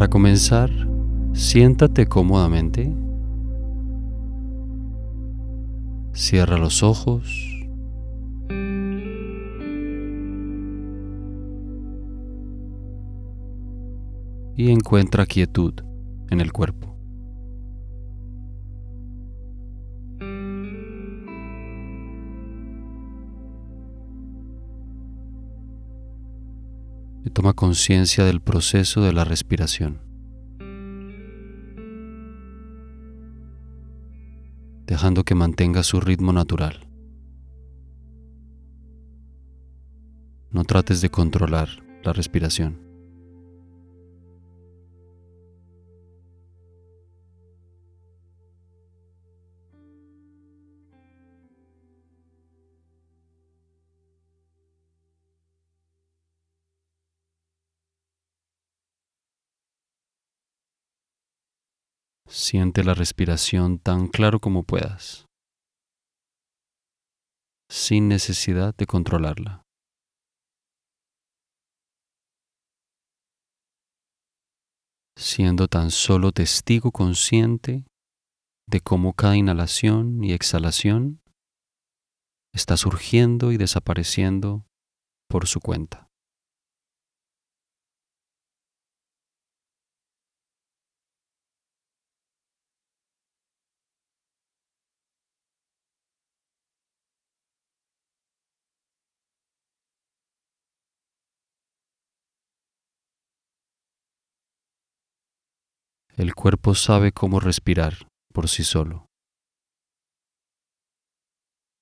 Para comenzar, siéntate cómodamente. Cierra los ojos. Y encuentra quietud en el cuerpo. Y toma conciencia del proceso de la respiración. dejando que mantenga su ritmo natural. No trates de controlar la respiración. Siente la respiración tan claro como puedas, sin necesidad de controlarla. Siendo tan solo testigo consciente de cómo cada inhalación y exhalación está surgiendo y desapareciendo por su cuenta. El cuerpo sabe cómo respirar por sí solo.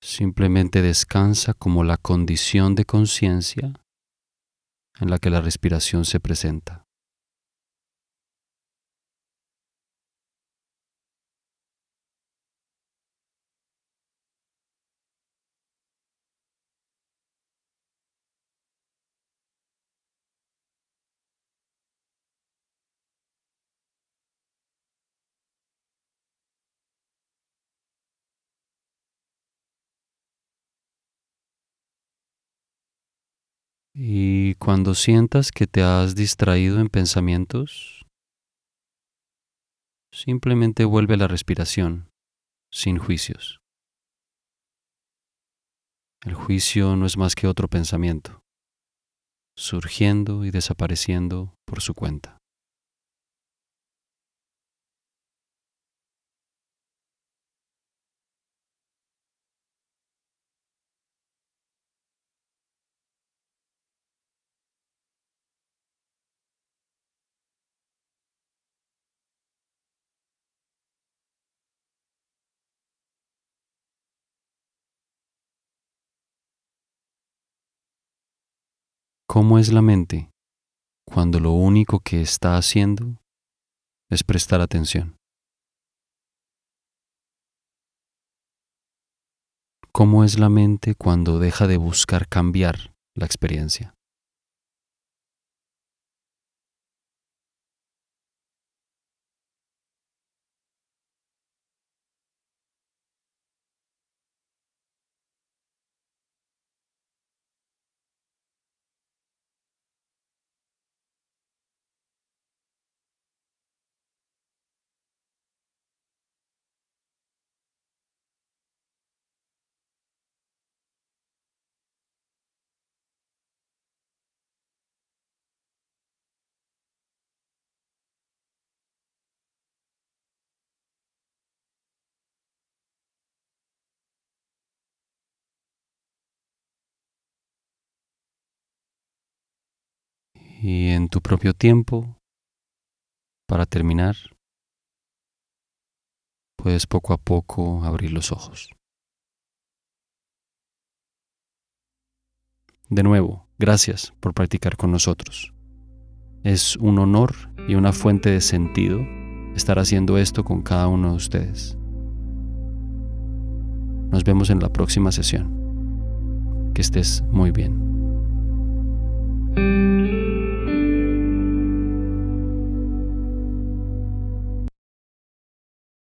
Simplemente descansa como la condición de conciencia en la que la respiración se presenta. Y cuando sientas que te has distraído en pensamientos, simplemente vuelve a la respiración, sin juicios. El juicio no es más que otro pensamiento, surgiendo y desapareciendo por su cuenta. ¿Cómo es la mente cuando lo único que está haciendo es prestar atención? ¿Cómo es la mente cuando deja de buscar cambiar la experiencia? Y en tu propio tiempo, para terminar, puedes poco a poco abrir los ojos. De nuevo, gracias por practicar con nosotros. Es un honor y una fuente de sentido estar haciendo esto con cada uno de ustedes. Nos vemos en la próxima sesión. Que estés muy bien.